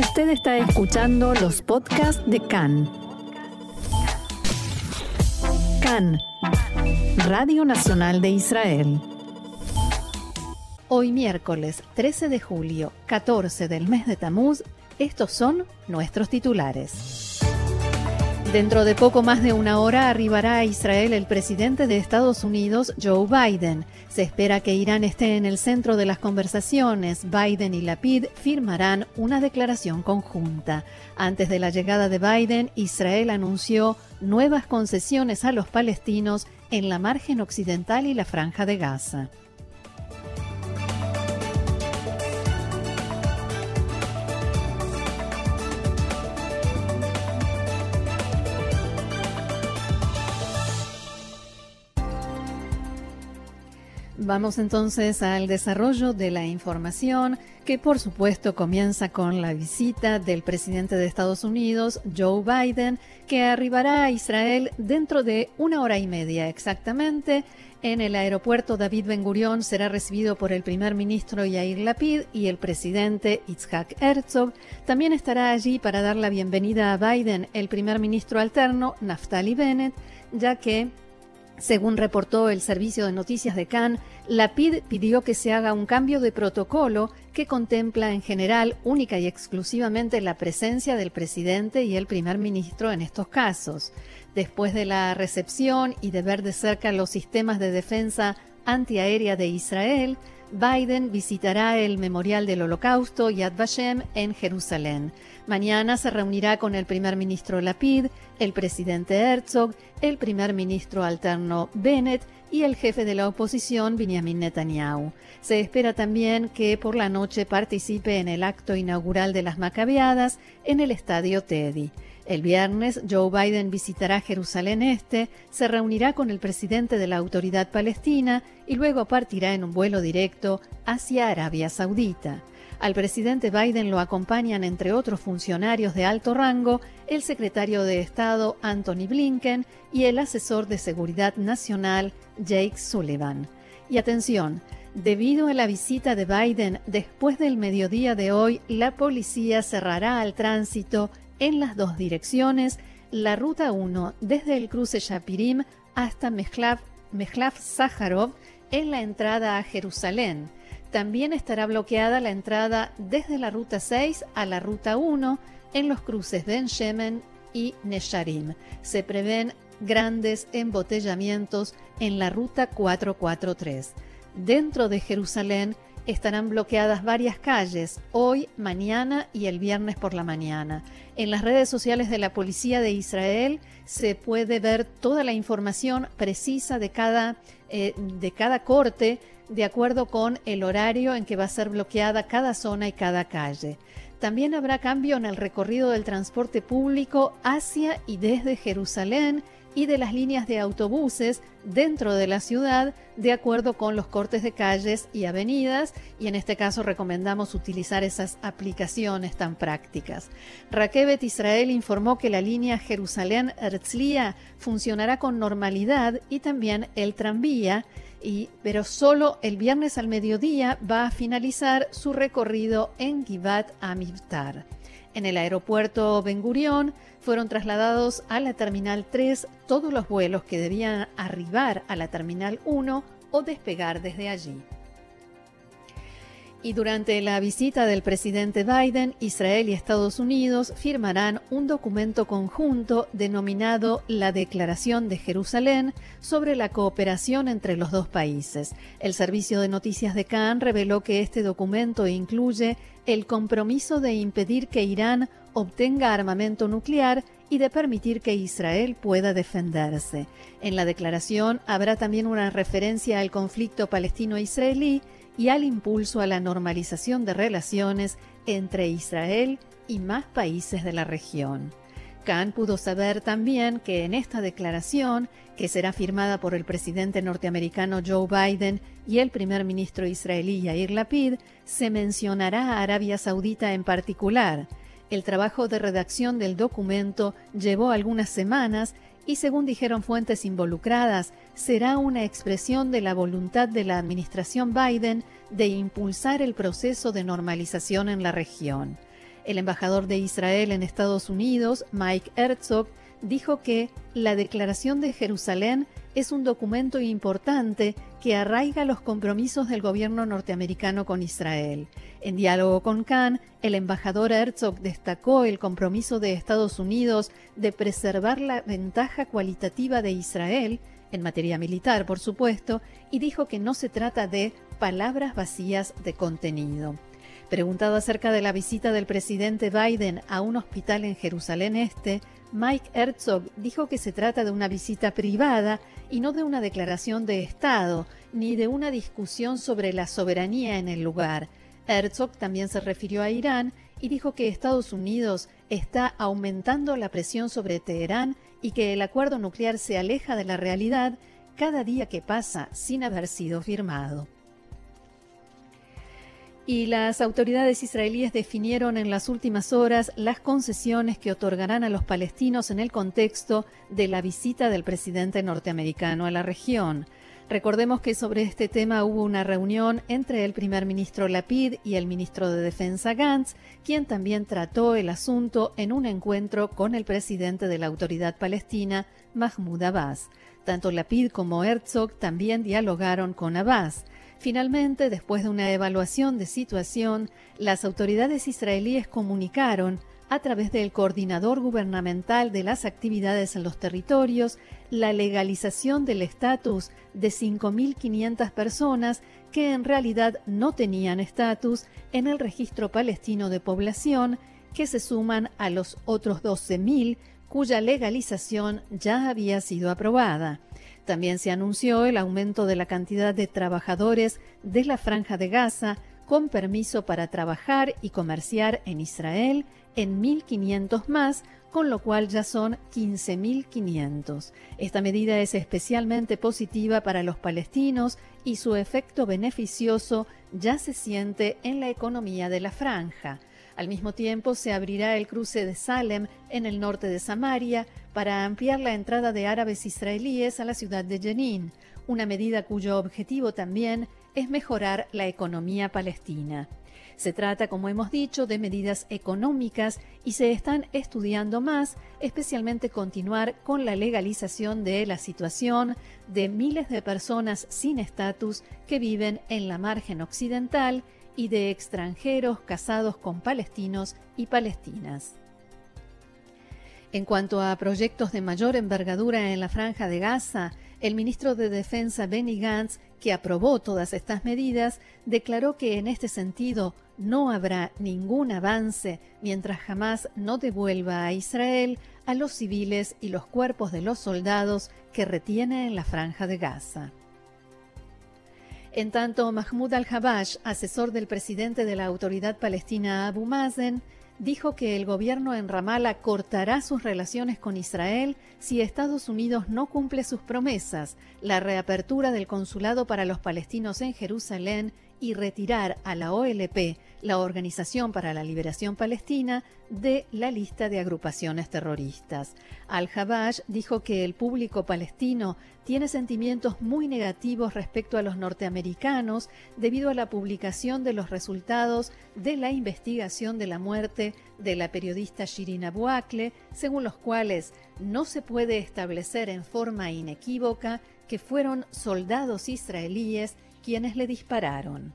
Usted está escuchando los podcasts de CAN. CAN, Radio Nacional de Israel. Hoy miércoles 13 de julio, 14 del mes de Tamuz, estos son nuestros titulares. Dentro de poco más de una hora arribará a Israel el presidente de Estados Unidos, Joe Biden. Se espera que Irán esté en el centro de las conversaciones. Biden y Lapid firmarán una declaración conjunta. Antes de la llegada de Biden, Israel anunció nuevas concesiones a los palestinos en la margen occidental y la franja de Gaza. Vamos entonces al desarrollo de la información que por supuesto comienza con la visita del presidente de Estados Unidos, Joe Biden, que arribará a Israel dentro de una hora y media exactamente. En el aeropuerto David Ben Gurion será recibido por el primer ministro Yair Lapid y el presidente Itzhak Herzog. También estará allí para dar la bienvenida a Biden el primer ministro alterno Naftali Bennett, ya que según reportó el servicio de noticias de Cannes, la PID pidió que se haga un cambio de protocolo que contempla en general única y exclusivamente la presencia del presidente y el primer ministro en estos casos. Después de la recepción y de ver de cerca los sistemas de defensa antiaérea de Israel, Biden visitará el Memorial del Holocausto Yad Vashem en Jerusalén. Mañana se reunirá con el primer ministro Lapid, el presidente Herzog, el primer ministro alterno Bennett y el jefe de la oposición Benjamin Netanyahu. Se espera también que por la noche participe en el acto inaugural de las Macabeadas en el estadio Teddy. El viernes, Joe Biden visitará Jerusalén Este, se reunirá con el presidente de la Autoridad Palestina y luego partirá en un vuelo directo hacia Arabia Saudita. Al presidente Biden lo acompañan, entre otros funcionarios de alto rango, el secretario de Estado Anthony Blinken y el asesor de Seguridad Nacional Jake Sullivan. Y atención, debido a la visita de Biden después del mediodía de hoy, la policía cerrará al tránsito en las dos direcciones la ruta 1 desde el cruce Shapirim hasta Mechlav, Sájarov en la entrada a Jerusalén también estará bloqueada la entrada desde la ruta 6 a la ruta 1 en los cruces Ben Shemen y Nesharim. Se prevén grandes embotellamientos en la ruta 443. Dentro de Jerusalén estarán bloqueadas varias calles hoy, mañana y el viernes por la mañana. En las redes sociales de la Policía de Israel se puede ver toda la información precisa de cada, eh, de cada corte de acuerdo con el horario en que va a ser bloqueada cada zona y cada calle. También habrá cambio en el recorrido del transporte público hacia y desde Jerusalén y de las líneas de autobuses dentro de la ciudad de acuerdo con los cortes de calles y avenidas y en este caso recomendamos utilizar esas aplicaciones tan prácticas. Raquebet Israel informó que la línea Jerusalén-Herzliya funcionará con normalidad y también el tranvía pero solo el viernes al mediodía va a finalizar su recorrido en Givat Amivtar. En el aeropuerto Ben Gurion fueron trasladados a la Terminal 3 todos los vuelos que debían arribar a la Terminal 1 o despegar desde allí. Y durante la visita del presidente Biden, Israel y Estados Unidos firmarán un documento conjunto denominado la Declaración de Jerusalén sobre la cooperación entre los dos países. El servicio de noticias de Cannes reveló que este documento incluye el compromiso de impedir que Irán obtenga armamento nuclear y de permitir que Israel pueda defenderse. En la declaración habrá también una referencia al conflicto palestino-israelí y al impulso a la normalización de relaciones entre Israel y más países de la región. Khan pudo saber también que en esta declaración, que será firmada por el presidente norteamericano Joe Biden y el primer ministro israelí Yair Lapid, se mencionará a Arabia Saudita en particular. El trabajo de redacción del documento llevó algunas semanas y según dijeron fuentes involucradas, será una expresión de la voluntad de la administración Biden de impulsar el proceso de normalización en la región. El embajador de Israel en Estados Unidos, Mike Herzog, dijo que la Declaración de Jerusalén es un documento importante que arraiga los compromisos del gobierno norteamericano con Israel. En diálogo con Khan, el embajador Herzog destacó el compromiso de Estados Unidos de preservar la ventaja cualitativa de Israel, en materia militar, por supuesto, y dijo que no se trata de palabras vacías de contenido. Preguntado acerca de la visita del presidente Biden a un hospital en Jerusalén Este, Mike Herzog dijo que se trata de una visita privada y no de una declaración de Estado, ni de una discusión sobre la soberanía en el lugar. Herzog también se refirió a Irán y dijo que Estados Unidos está aumentando la presión sobre Teherán y que el acuerdo nuclear se aleja de la realidad cada día que pasa sin haber sido firmado y las autoridades israelíes definieron en las últimas horas las concesiones que otorgarán a los palestinos en el contexto de la visita del presidente norteamericano a la región. Recordemos que sobre este tema hubo una reunión entre el primer ministro Lapid y el ministro de Defensa Gantz, quien también trató el asunto en un encuentro con el presidente de la autoridad palestina, Mahmoud Abbas. Tanto Lapid como Herzog también dialogaron con Abbas. Finalmente, después de una evaluación de situación, las autoridades israelíes comunicaron a través del coordinador gubernamental de las actividades en los territorios la legalización del estatus de 5.500 personas que en realidad no tenían estatus en el registro palestino de población, que se suman a los otros 12.000 cuya legalización ya había sido aprobada. También se anunció el aumento de la cantidad de trabajadores de la franja de Gaza con permiso para trabajar y comerciar en Israel en 1.500 más, con lo cual ya son 15.500. Esta medida es especialmente positiva para los palestinos y su efecto beneficioso ya se siente en la economía de la franja. Al mismo tiempo, se abrirá el cruce de Salem en el norte de Samaria para ampliar la entrada de árabes israelíes a la ciudad de Jenin, una medida cuyo objetivo también es mejorar la economía palestina. Se trata, como hemos dicho, de medidas económicas y se están estudiando más, especialmente continuar con la legalización de la situación de miles de personas sin estatus que viven en la margen occidental y de extranjeros casados con palestinos y palestinas. En cuanto a proyectos de mayor envergadura en la franja de Gaza, el ministro de Defensa Benny Gantz, que aprobó todas estas medidas, declaró que en este sentido no habrá ningún avance mientras jamás no devuelva a Israel a los civiles y los cuerpos de los soldados que retiene en la franja de Gaza. En tanto, Mahmoud al-Habash, asesor del presidente de la autoridad palestina Abu Mazen, dijo que el gobierno en Ramallah cortará sus relaciones con Israel si Estados Unidos no cumple sus promesas, la reapertura del consulado para los palestinos en Jerusalén y retirar a la OLP, la Organización para la Liberación Palestina, de la lista de agrupaciones terroristas. Al-Habash dijo que el público palestino tiene sentimientos muy negativos respecto a los norteamericanos debido a la publicación de los resultados de la investigación de la muerte de la periodista Shirin Abu según los cuales no se puede establecer en forma inequívoca que fueron soldados israelíes quienes le dispararon.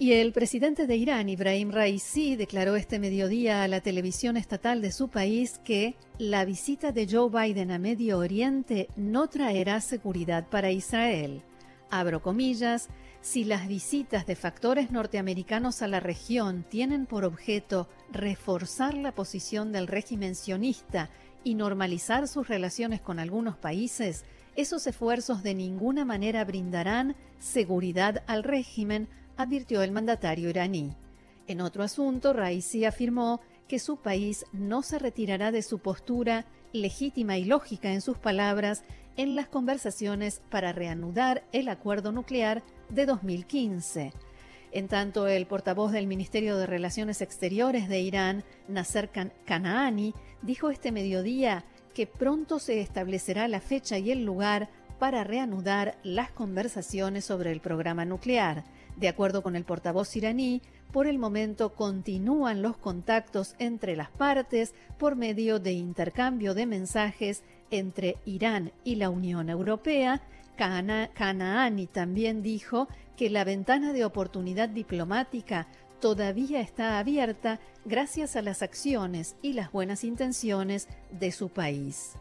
Y el presidente de Irán, Ibrahim Raisi, declaró este mediodía a la televisión estatal de su país que la visita de Joe Biden a Medio Oriente no traerá seguridad para Israel. Abro comillas, si las visitas de factores norteamericanos a la región tienen por objeto reforzar la posición del régimen sionista y normalizar sus relaciones con algunos países, esos esfuerzos de ninguna manera brindarán seguridad al régimen, advirtió el mandatario iraní. En otro asunto, Raisi afirmó que su país no se retirará de su postura legítima y lógica en sus palabras en las conversaciones para reanudar el acuerdo nuclear de 2015. En tanto, el portavoz del Ministerio de Relaciones Exteriores de Irán, Nasser Kanaani, dijo este mediodía que pronto se establecerá la fecha y el lugar para reanudar las conversaciones sobre el programa nuclear. De acuerdo con el portavoz iraní, por el momento continúan los contactos entre las partes por medio de intercambio de mensajes entre Irán y la Unión Europea. Kanaani también dijo que la ventana de oportunidad diplomática todavía está abierta gracias a las acciones y las buenas intenciones de su país.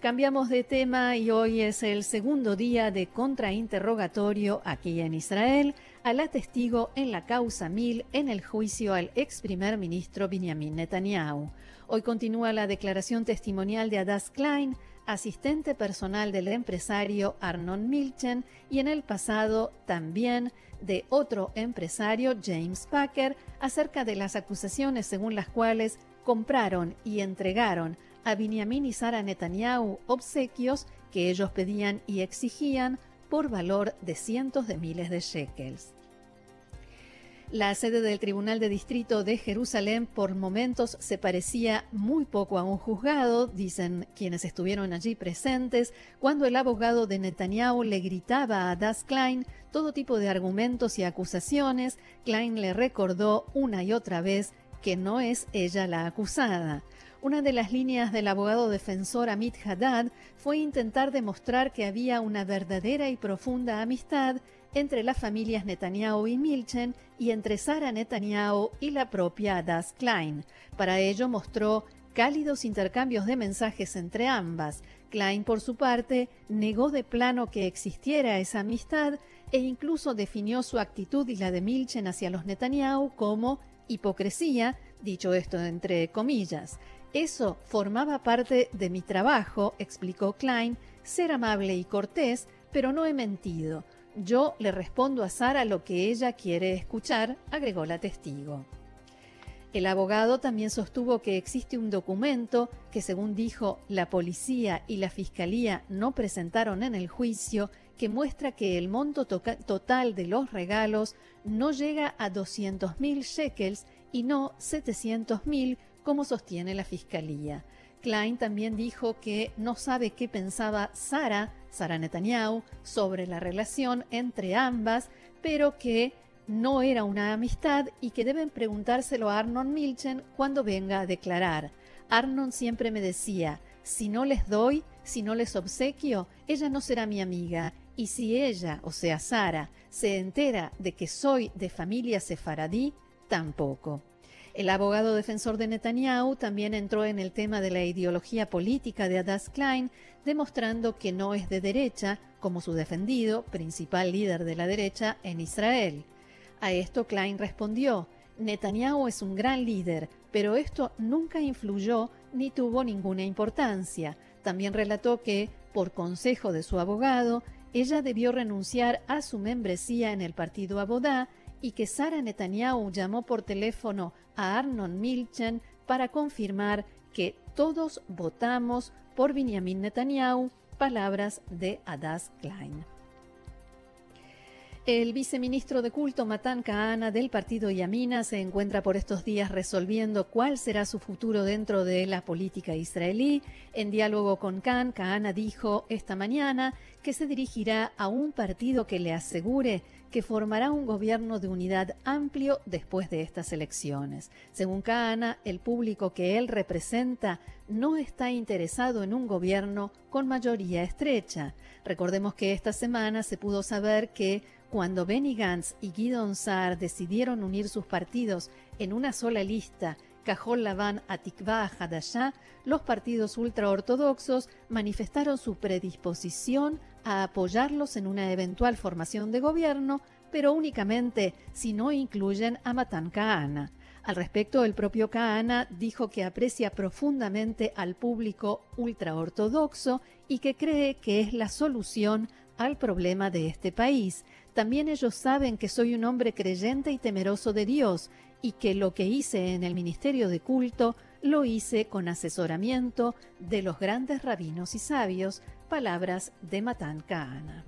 Cambiamos de tema y hoy es el segundo día de contrainterrogatorio aquí en Israel a la testigo en la causa 1000 en el juicio al ex primer ministro Benjamin Netanyahu. Hoy continúa la declaración testimonial de Adas Klein, asistente personal del empresario Arnon Milchen y en el pasado también de otro empresario James Packer acerca de las acusaciones según las cuales compraron y entregaron a Benjamin y Sara Netanyahu obsequios que ellos pedían y exigían por valor de cientos de miles de shekels. La sede del Tribunal de Distrito de Jerusalén por momentos se parecía muy poco a un juzgado, dicen quienes estuvieron allí presentes, cuando el abogado de Netanyahu le gritaba a Das Klein todo tipo de argumentos y acusaciones. Klein le recordó una y otra vez que no es ella la acusada. Una de las líneas del abogado defensor Amit Haddad fue intentar demostrar que había una verdadera y profunda amistad entre las familias Netanyahu y Milchen y entre Sara Netanyahu y la propia Das Klein. Para ello mostró cálidos intercambios de mensajes entre ambas. Klein, por su parte, negó de plano que existiera esa amistad e incluso definió su actitud y la de Milchen hacia los Netanyahu como hipocresía, dicho esto entre comillas. Eso formaba parte de mi trabajo, explicó Klein, ser amable y cortés, pero no he mentido. Yo le respondo a Sara lo que ella quiere escuchar, agregó la testigo. El abogado también sostuvo que existe un documento que, según dijo, la policía y la fiscalía no presentaron en el juicio, que muestra que el monto total de los regalos no llega a 200.000 shekels y no 700.000 como sostiene la fiscalía. Klein también dijo que no sabe qué pensaba Sara, Sara Netanyahu, sobre la relación entre ambas, pero que no era una amistad y que deben preguntárselo a Arnon Milchen cuando venga a declarar. Arnon siempre me decía, si no les doy, si no les obsequio, ella no será mi amiga. Y si ella, o sea Sara, se entera de que soy de familia sefaradí, tampoco. El abogado defensor de Netanyahu también entró en el tema de la ideología política de Adas Klein, demostrando que no es de derecha, como su defendido, principal líder de la derecha en Israel. A esto Klein respondió, Netanyahu es un gran líder, pero esto nunca influyó ni tuvo ninguna importancia. También relató que, por consejo de su abogado, ella debió renunciar a su membresía en el partido Abodá y que Sara Netanyahu llamó por teléfono a Arnon Milchen para confirmar que todos votamos por Benjamin Netanyahu, palabras de Adas Klein. El viceministro de culto Matan Kahana del partido Yamina se encuentra por estos días resolviendo cuál será su futuro dentro de la política israelí. En diálogo con Khan, Kahana dijo esta mañana que se dirigirá a un partido que le asegure que formará un gobierno de unidad amplio después de estas elecciones. Según Kahana, el público que él representa no está interesado en un gobierno con mayoría estrecha. Recordemos que esta semana se pudo saber que cuando Benny Gantz y Guido Saar decidieron unir sus partidos en una sola lista, Cajol Laván, Atikva, Hadashah, los partidos ultraortodoxos manifestaron su predisposición a apoyarlos en una eventual formación de gobierno, pero únicamente si no incluyen a Matan Kahana. Al respecto, el propio Kahana dijo que aprecia profundamente al público ultraortodoxo y que cree que es la solución al problema de este país. También ellos saben que soy un hombre creyente y temeroso de Dios y que lo que hice en el ministerio de culto lo hice con asesoramiento de los grandes rabinos y sabios, palabras de Matán Kahana.